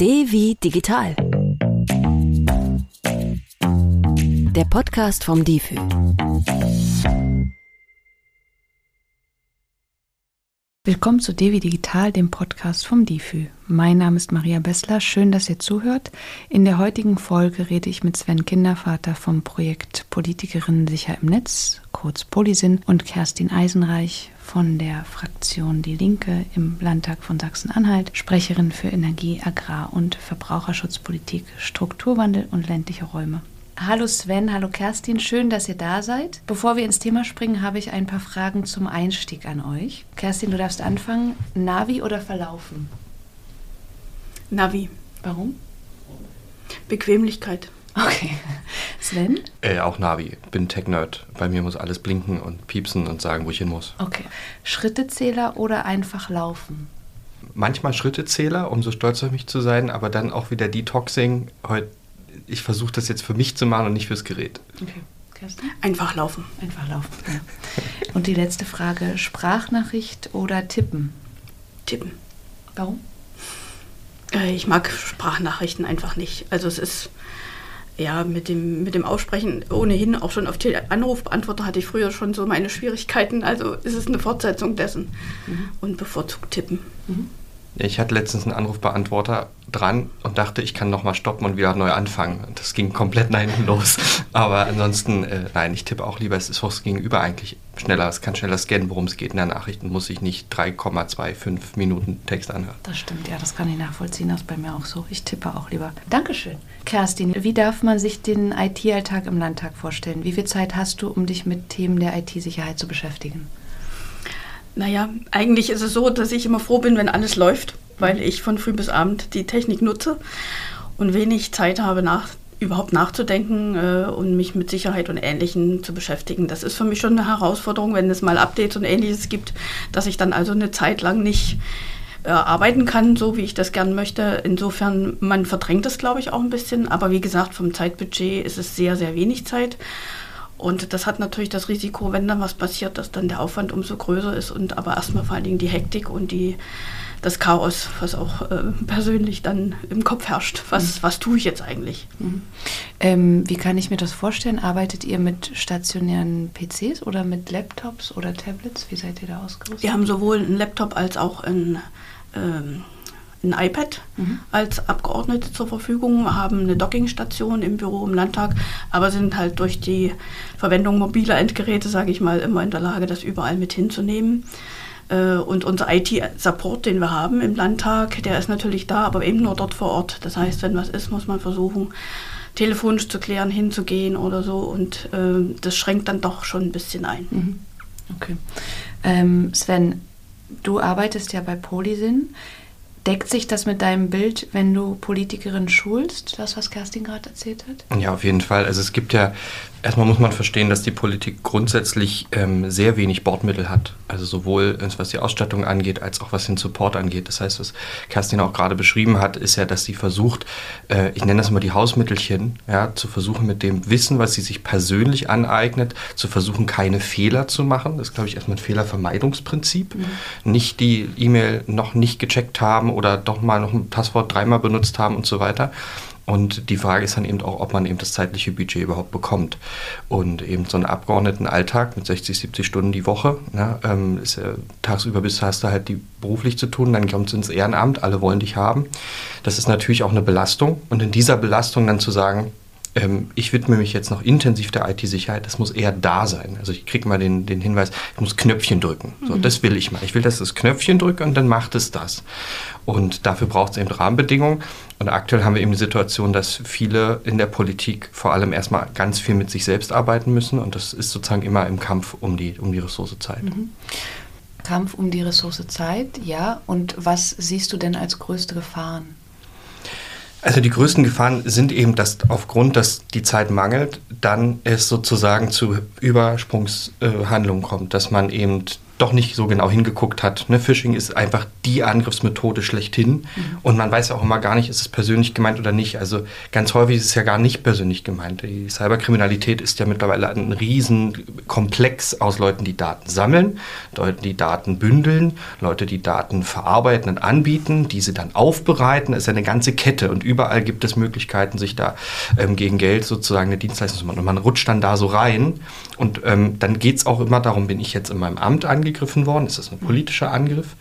D wie digital. Der Podcast vom DIFÜ. Willkommen zu Devi Digital, dem Podcast vom DIFÜ. Mein Name ist Maria Bessler. Schön, dass ihr zuhört. In der heutigen Folge rede ich mit Sven Kindervater vom Projekt Politikerinnen sicher im Netz, kurz Polisyn, und Kerstin Eisenreich von der Fraktion Die Linke im Landtag von Sachsen-Anhalt, Sprecherin für Energie, Agrar- und Verbraucherschutzpolitik, Strukturwandel und ländliche Räume. Hallo Sven, hallo Kerstin, schön, dass ihr da seid. Bevor wir ins Thema springen, habe ich ein paar Fragen zum Einstieg an euch. Kerstin, du darfst anfangen. Navi oder Verlaufen? Navi. Warum? Bequemlichkeit. Okay. Sven? Äh, auch Navi. Bin Tech-Nerd. Bei mir muss alles blinken und piepsen und sagen, wo ich hin muss. Okay. Schrittezähler oder einfach laufen? Manchmal Schrittezähler, um so stolz auf mich zu sein, aber dann auch wieder Detoxing. Heute ich versuche das jetzt für mich zu machen und nicht fürs Gerät. Okay. Kerstin? Einfach laufen. Einfach laufen. Ja. Und die letzte Frage: Sprachnachricht oder Tippen? Tippen. Warum? Äh, ich mag Sprachnachrichten einfach nicht. Also es ist ja mit dem, mit dem Aussprechen ohnehin auch schon auf Anrufbeantworter hatte ich früher schon so meine Schwierigkeiten. Also ist es eine Fortsetzung dessen mhm. und bevorzugt tippen. Mhm. Ich hatte letztens einen Anrufbeantworter dran und dachte, ich kann nochmal stoppen und wieder neu anfangen. Das ging komplett hinten los. Aber ansonsten, äh, nein, ich tippe auch lieber, es ist fürs Gegenüber eigentlich schneller. Es kann schneller scannen, worum es geht. In der Nachricht muss ich nicht 3,25 Minuten Text anhören. Das stimmt, ja, das kann ich nachvollziehen. Das ist bei mir auch so. Ich tippe auch lieber. Dankeschön. Kerstin, wie darf man sich den IT-Alltag im Landtag vorstellen? Wie viel Zeit hast du, um dich mit Themen der IT-Sicherheit zu beschäftigen? Naja, eigentlich ist es so, dass ich immer froh bin, wenn alles läuft, weil ich von früh bis abend die Technik nutze und wenig Zeit habe, nach, überhaupt nachzudenken äh, und mich mit Sicherheit und Ähnlichem zu beschäftigen. Das ist für mich schon eine Herausforderung, wenn es mal Updates und Ähnliches gibt, dass ich dann also eine Zeit lang nicht äh, arbeiten kann, so wie ich das gern möchte. Insofern, man verdrängt das, glaube ich, auch ein bisschen. Aber wie gesagt, vom Zeitbudget ist es sehr, sehr wenig Zeit. Und das hat natürlich das Risiko, wenn dann was passiert, dass dann der Aufwand umso größer ist und aber erstmal vor allen Dingen die Hektik und die, das Chaos, was auch äh, persönlich dann im Kopf herrscht. Was, mhm. was tue ich jetzt eigentlich? Mhm. Ähm, wie kann ich mir das vorstellen? Arbeitet ihr mit stationären PCs oder mit Laptops oder Tablets? Wie seid ihr da ausgerüstet? Wir haben sowohl einen Laptop als auch ein ähm, ein iPad mhm. als Abgeordnete zur Verfügung, haben eine Dockingstation im Büro im Landtag, aber sind halt durch die Verwendung mobiler Endgeräte, sage ich mal, immer in der Lage, das überall mit hinzunehmen. Äh, und unser IT-Support, den wir haben im Landtag, der ist natürlich da, aber eben nur dort vor Ort. Das heißt, wenn was ist, muss man versuchen, telefonisch zu klären, hinzugehen oder so. Und äh, das schränkt dann doch schon ein bisschen ein. Mhm. Okay. Ähm, Sven, du arbeitest ja bei Polisyn. Deckt sich das mit deinem Bild, wenn du Politikerin schulst, das, was Kerstin gerade erzählt hat? Ja, auf jeden Fall. Also es gibt ja Erstmal muss man verstehen, dass die Politik grundsätzlich ähm, sehr wenig Bordmittel hat. Also sowohl was die Ausstattung angeht, als auch was den Support angeht. Das heißt, was Kerstin auch gerade beschrieben hat, ist ja, dass sie versucht, äh, ich nenne das immer die Hausmittelchen, ja, zu versuchen mit dem Wissen, was sie sich persönlich aneignet, zu versuchen, keine Fehler zu machen. Das ist, glaube ich, erstmal ein Fehlervermeidungsprinzip. Mhm. Nicht die E-Mail noch nicht gecheckt haben oder doch mal noch ein Passwort dreimal benutzt haben und so weiter. Und die Frage ist dann eben auch, ob man eben das zeitliche Budget überhaupt bekommt. Und eben so einen Abgeordnetenalltag mit 60, 70 Stunden die Woche, ne, ähm, ist ja, tagsüber bis hast du halt die beruflich zu tun, dann kommst du ins Ehrenamt, alle wollen dich haben. Das ist natürlich auch eine Belastung. Und in dieser Belastung dann zu sagen, ähm, ich widme mich jetzt noch intensiv der IT-Sicherheit, das muss eher da sein. Also ich kriege mal den, den Hinweis, ich muss Knöpfchen drücken. So, mhm. Das will ich mal. Ich will, dass das Knöpfchen drücke und dann macht es das. Und dafür braucht es eben Rahmenbedingungen. Und aktuell haben wir eben die Situation, dass viele in der Politik vor allem erstmal ganz viel mit sich selbst arbeiten müssen. Und das ist sozusagen immer im Kampf um die, um die Ressource Zeit. Mhm. Kampf um die Ressource Zeit, ja. Und was siehst du denn als größte Gefahren? Also die größten Gefahren sind eben, dass aufgrund, dass die Zeit mangelt, dann es sozusagen zu Übersprungshandlungen kommt, dass man eben doch nicht so genau hingeguckt hat. Ne? Phishing ist einfach die Angriffsmethode schlechthin mhm. und man weiß ja auch immer gar nicht, ist es persönlich gemeint oder nicht. Also ganz häufig ist es ja gar nicht persönlich gemeint. Die Cyberkriminalität ist ja mittlerweile ein Riesenkomplex aus Leuten, die Daten sammeln, Leuten, die Daten bündeln, Leute, die Daten verarbeiten und anbieten, diese dann aufbereiten. Es ist ja eine ganze Kette und überall gibt es Möglichkeiten, sich da ähm, gegen Geld sozusagen eine Dienstleistung zu machen. Und man rutscht dann da so rein und ähm, dann geht es auch immer darum, bin ich jetzt in meinem Amt angegriffen worden? Ist das ein politischer Angriff?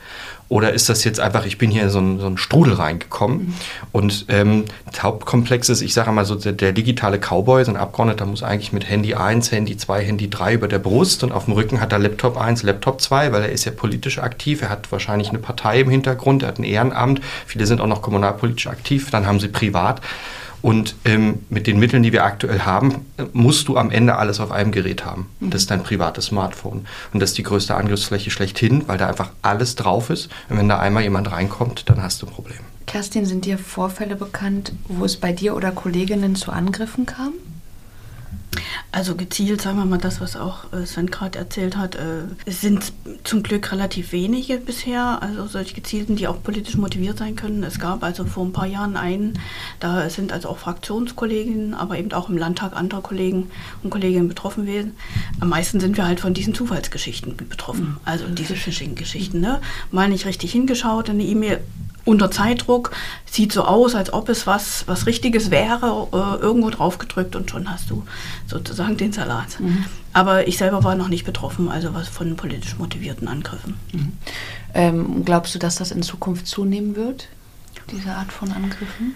Oder ist das jetzt einfach, ich bin hier in so einen, so einen Strudel reingekommen? Und ähm, Hauptkomplex ist, ich sage mal so, der, der, digitale Cowboy, so ein Abgeordneter muss eigentlich mit Handy 1, Handy 2, Handy 3 über der Brust und auf dem Rücken hat er Laptop 1, Laptop 2, weil er ist ja politisch aktiv, er hat wahrscheinlich eine Partei im Hintergrund, er hat ein Ehrenamt, viele sind auch noch kommunalpolitisch aktiv, dann haben sie privat und ähm, mit den Mitteln, die wir aktuell haben, musst du am Ende alles auf einem Gerät haben. Mhm. Das ist dein privates Smartphone. Und das ist die größte Angriffsfläche schlechthin, weil da einfach alles drauf ist. Und wenn da einmal jemand reinkommt, dann hast du ein Problem. Kerstin, sind dir Vorfälle bekannt, wo es bei dir oder Kolleginnen zu Angriffen kam? Also gezielt, sagen wir mal, das, was auch äh, Sven gerade erzählt hat, äh, es sind zum Glück relativ wenige bisher, also solche gezielten, die auch politisch motiviert sein können. Es gab also vor ein paar Jahren einen, da sind also auch Fraktionskolleginnen, aber eben auch im Landtag andere Kollegen und Kolleginnen betroffen gewesen. Am meisten sind wir halt von diesen Zufallsgeschichten betroffen, mhm. also diese Phishing-Geschichten. Ne? Mal nicht richtig hingeschaut, eine E-Mail unter Zeitdruck, sieht so aus, als ob es was, was Richtiges wäre, äh, irgendwo drauf gedrückt und schon hast du sozusagen den Salat. Mhm. Aber ich selber war noch nicht betroffen, also was von politisch motivierten Angriffen. Mhm. Ähm, glaubst du, dass das in Zukunft zunehmen wird, diese Art von Angriffen?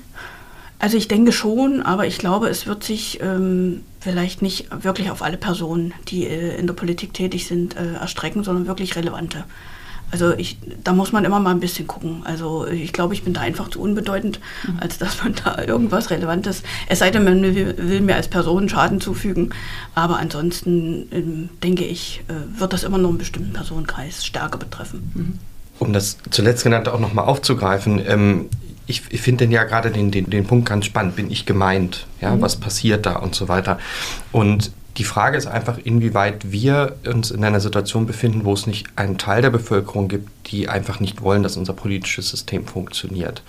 Also ich denke schon, aber ich glaube, es wird sich ähm, vielleicht nicht wirklich auf alle Personen, die äh, in der Politik tätig sind, äh, erstrecken, sondern wirklich relevante. Also ich, da muss man immer mal ein bisschen gucken. Also ich glaube, ich bin da einfach zu unbedeutend, mhm. als dass man da irgendwas Relevantes, es sei denn, man will, will mir als Person Schaden zufügen. Aber ansonsten ähm, denke ich, äh, wird das immer nur einen bestimmten Personenkreis stärker betreffen. Mhm. Um das zuletzt genannte auch nochmal aufzugreifen, ähm, ich, ich finde ja gerade den, den, den Punkt ganz spannend. Bin ich gemeint? Ja, mhm. was passiert da und so weiter? Und die Frage ist einfach, inwieweit wir uns in einer Situation befinden, wo es nicht einen Teil der Bevölkerung gibt, die einfach nicht wollen, dass unser politisches System funktioniert.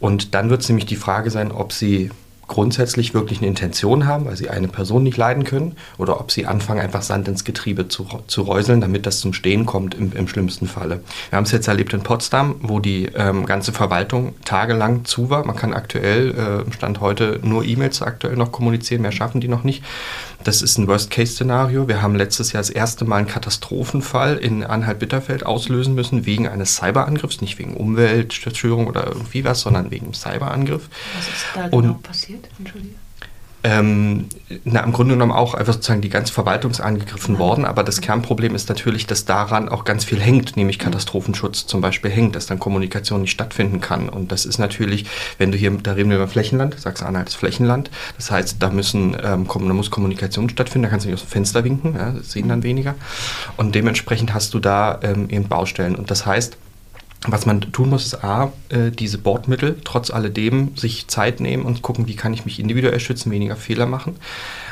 Und dann wird es nämlich die Frage sein, ob sie grundsätzlich wirklich eine Intention haben, weil sie eine Person nicht leiden können, oder ob sie anfangen, einfach Sand ins Getriebe zu, zu räuseln, damit das zum Stehen kommt im, im schlimmsten Falle. Wir haben es jetzt erlebt in Potsdam, wo die ähm, ganze Verwaltung tagelang zu war. Man kann aktuell, äh, Stand heute, nur E-Mails aktuell noch kommunizieren, mehr schaffen die noch nicht. Das ist ein Worst-Case-Szenario. Wir haben letztes Jahr das erste Mal einen Katastrophenfall in Anhalt-Bitterfeld auslösen müssen, wegen eines Cyberangriffs, nicht wegen Umweltzerstörung oder irgendwie was, sondern wegen Cyberangriff. Was ist da genau Und, passiert? Entschuldigung ähm, na, im Grunde genommen auch einfach sozusagen die ganze Verwaltung ist angegriffen worden. Aber das Kernproblem ist natürlich, dass daran auch ganz viel hängt, nämlich Katastrophenschutz zum Beispiel hängt, dass dann Kommunikation nicht stattfinden kann. Und das ist natürlich, wenn du hier, da reden wir über Flächenland, Sachsen-Anhalt ist Flächenland. Das heißt, da müssen, ähm, da muss Kommunikation stattfinden, da kannst du nicht aus dem Fenster winken, ja, das sehen dann weniger. Und dementsprechend hast du da ähm, eben Baustellen. Und das heißt, was man tun muss, ist A, äh, diese Bordmittel trotz alledem sich Zeit nehmen und gucken, wie kann ich mich individuell schützen, weniger Fehler machen.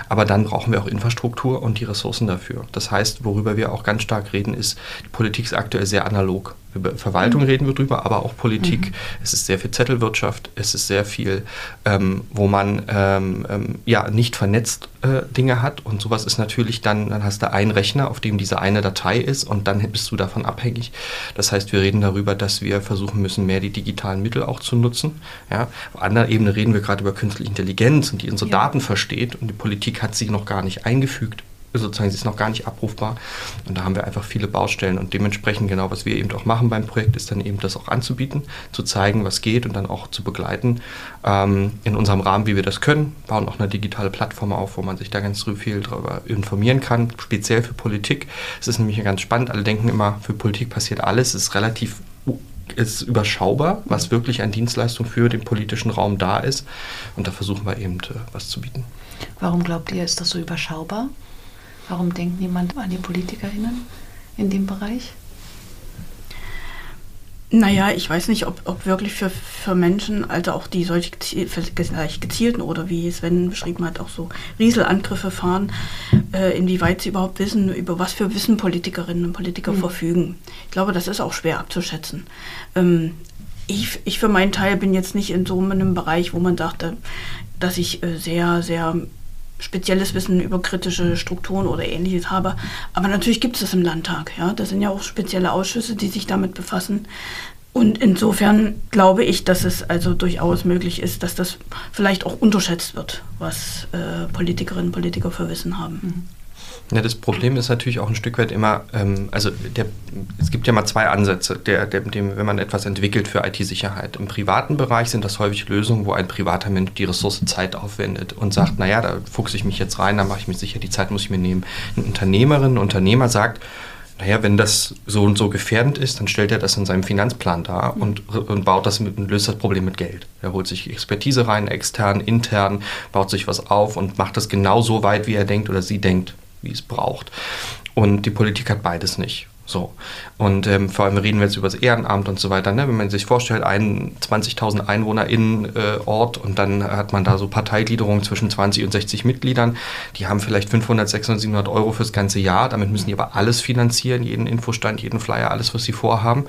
Aber dann brauchen wir auch Infrastruktur und die Ressourcen dafür. Das heißt, worüber wir auch ganz stark reden, ist, die Politik ist aktuell sehr analog. Über Verwaltung mhm. reden wir drüber, aber auch Politik. Mhm. Es ist sehr viel Zettelwirtschaft, es ist sehr viel, ähm, wo man ähm, ähm, ja nicht vernetzt äh, Dinge hat und sowas ist natürlich dann, dann hast du einen Rechner, auf dem diese eine Datei ist und dann bist du davon abhängig. Das heißt, wir reden darüber, dass wir versuchen müssen, mehr die digitalen Mittel auch zu nutzen. Ja. Auf anderer Ebene reden wir gerade über künstliche Intelligenz und die unsere ja. Daten versteht und die Politik hat sie noch gar nicht eingefügt sozusagen, sie ist noch gar nicht abrufbar. Und da haben wir einfach viele Baustellen. Und dementsprechend genau, was wir eben auch machen beim Projekt, ist dann eben das auch anzubieten, zu zeigen, was geht und dann auch zu begleiten ähm, in unserem Rahmen, wie wir das können. Bauen auch eine digitale Plattform auf, wo man sich da ganz viel darüber informieren kann, speziell für Politik. Es ist nämlich ganz spannend. Alle denken immer, für Politik passiert alles. Es ist relativ ist überschaubar, was wirklich an Dienstleistung für den politischen Raum da ist. Und da versuchen wir eben äh, was zu bieten. Warum glaubt ihr, ist das so überschaubar? Warum denkt niemand an die PolitikerInnen in dem Bereich? Naja, ich weiß nicht, ob, ob wirklich für, für Menschen, also auch die solche gezielten oder wie Sven beschrieben hat, auch so Rieselangriffe fahren, äh, inwieweit sie überhaupt wissen, über was für Wissen Politikerinnen und Politiker mhm. verfügen. Ich glaube, das ist auch schwer abzuschätzen. Ähm, ich, ich für meinen Teil bin jetzt nicht in so einem Bereich, wo man sagte, dass ich äh, sehr, sehr spezielles Wissen über kritische Strukturen oder ähnliches habe. Aber natürlich gibt es das im Landtag. Ja? Das sind ja auch spezielle Ausschüsse, die sich damit befassen. Und insofern glaube ich, dass es also durchaus möglich ist, dass das vielleicht auch unterschätzt wird, was äh, Politikerinnen und Politiker für Wissen haben. Mhm. Ja, das Problem ist natürlich auch ein Stück weit immer, ähm, also der, es gibt ja mal zwei Ansätze, der, der, dem, wenn man etwas entwickelt für IT-Sicherheit. Im privaten Bereich sind das häufig Lösungen, wo ein privater Mensch die Ressource Zeit aufwendet und sagt, naja, da fuchse ich mich jetzt rein, da mache ich mich sicher, die Zeit muss ich mir nehmen. Ein Unternehmerin, ein Unternehmer sagt, naja, wenn das so und so gefährdend ist, dann stellt er das in seinem Finanzplan dar und, und baut das mit, und löst das Problem mit Geld. Er holt sich Expertise rein, extern, intern, baut sich was auf und macht das genau so weit, wie er denkt oder sie denkt wie es braucht. Und die Politik hat beides nicht. So. Und ähm, vor allem reden wir jetzt über das Ehrenamt und so weiter. Ne? Wenn man sich vorstellt, ein 20.000 EinwohnerInnen-Ort äh, und dann hat man da so Parteigliederungen zwischen 20 und 60 Mitgliedern, die haben vielleicht 500, 600, 700 Euro fürs ganze Jahr. Damit müssen die aber alles finanzieren, jeden Infostand, jeden Flyer, alles, was sie vorhaben.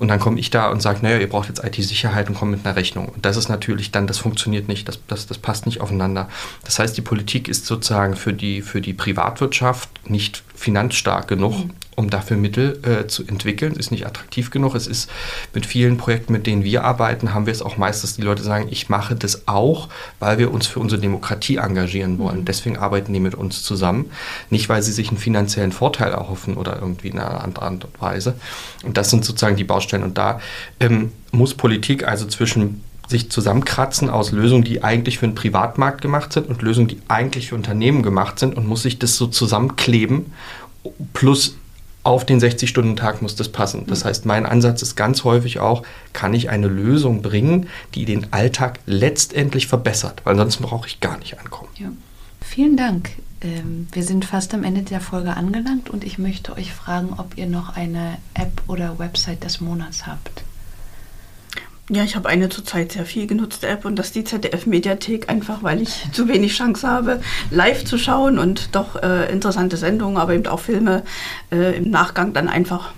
Und dann komme ich da und sage, naja, ihr braucht jetzt IT-Sicherheit und kommt mit einer Rechnung. Und das ist natürlich dann, das funktioniert nicht, das, das, das passt nicht aufeinander. Das heißt, die Politik ist sozusagen für die, für die Privatwirtschaft nicht finanzstark genug, mhm um dafür Mittel äh, zu entwickeln. Es ist nicht attraktiv genug. Es ist mit vielen Projekten, mit denen wir arbeiten, haben wir es auch meist, dass die Leute sagen, ich mache das auch, weil wir uns für unsere Demokratie engagieren wollen. Mhm. Deswegen arbeiten die mit uns zusammen. Nicht, weil sie sich einen finanziellen Vorteil erhoffen oder irgendwie in einer anderen Art und Weise. Und das sind sozusagen die Baustellen. Und da ähm, muss Politik also zwischen sich zusammenkratzen aus Lösungen, die eigentlich für den Privatmarkt gemacht sind und Lösungen, die eigentlich für Unternehmen gemacht sind und muss sich das so zusammenkleben plus auf den 60-Stunden-Tag muss das passen. Das mhm. heißt, mein Ansatz ist ganz häufig auch, kann ich eine Lösung bringen, die den Alltag letztendlich verbessert, weil sonst brauche ich gar nicht ankommen. Ja. Vielen Dank. Ähm, wir sind fast am Ende der Folge angelangt und ich möchte euch fragen, ob ihr noch eine App oder Website des Monats habt. Ja, ich habe eine zurzeit sehr viel genutzte App und das ist die ZDF-Mediathek, einfach weil ich zu wenig Chance habe, live zu schauen und doch äh, interessante Sendungen, aber eben auch Filme äh, im Nachgang dann einfach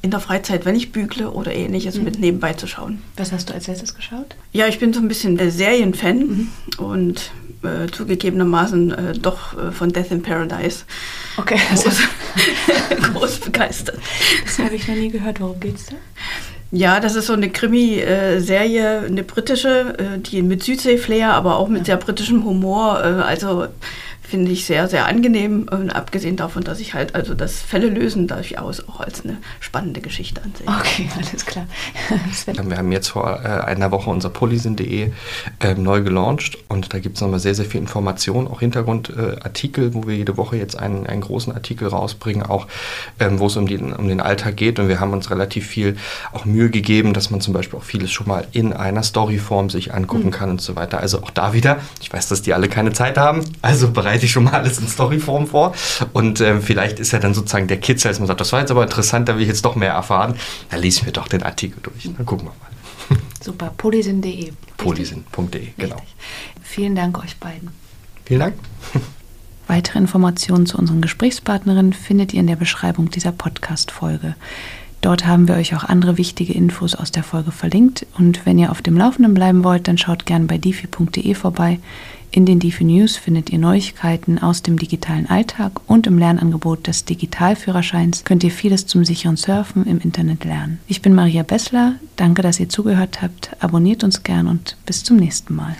in der Freizeit, wenn ich bügle oder ähnliches, mhm. mit nebenbei zu schauen. Was hast du als letztes geschaut? Ja, ich bin so ein bisschen der Serienfan mhm. und äh, zugegebenermaßen äh, doch äh, von Death in Paradise. Okay, groß, groß begeistert. Das habe ich noch nie gehört. Worum geht's da? Ja, das ist so eine Krimi-Serie, eine britische, äh, die mit Südsee-Flair, aber auch mit sehr britischem Humor. Äh, also finde ich sehr, sehr angenehm. Und abgesehen davon, dass ich halt also das Fälle lösen durchaus auch als eine spannende Geschichte ansehe. Okay, alles klar. wir haben jetzt vor äh, einer Woche unser polysin.de äh, neu gelauncht und da gibt es nochmal sehr, sehr viel Information, auch Hintergrundartikel, äh, wo wir jede Woche jetzt einen, einen großen Artikel rausbringen, auch ähm, wo es um den, um den Alltag geht und wir haben uns relativ viel auch Mühe gegeben, dass man zum Beispiel auch vieles schon mal in einer Storyform sich angucken mhm. kann und so weiter. Also auch da wieder, ich weiß, dass die alle keine Zeit haben, also bereits bereite ich schon mal alles in Storyform vor. Und ähm, vielleicht ist ja dann sozusagen der Kitzel, als man sagt, das war jetzt aber interessant, da will ich jetzt doch mehr erfahren. Da lese ich mir doch den Artikel durch. Dann gucken wir mal. Super, polysin.de. Polysin.de, genau. Vielen Dank euch beiden. Vielen Dank. Weitere Informationen zu unseren Gesprächspartnerinnen findet ihr in der Beschreibung dieser Podcast-Folge. Dort haben wir euch auch andere wichtige Infos aus der Folge verlinkt. Und wenn ihr auf dem Laufenden bleiben wollt, dann schaut gerne bei difi.de vorbei. In den DeFi News findet ihr Neuigkeiten aus dem digitalen Alltag und im Lernangebot des Digitalführerscheins könnt ihr vieles zum sicheren Surfen im Internet lernen. Ich bin Maria Bessler, danke, dass ihr zugehört habt, abonniert uns gern und bis zum nächsten Mal.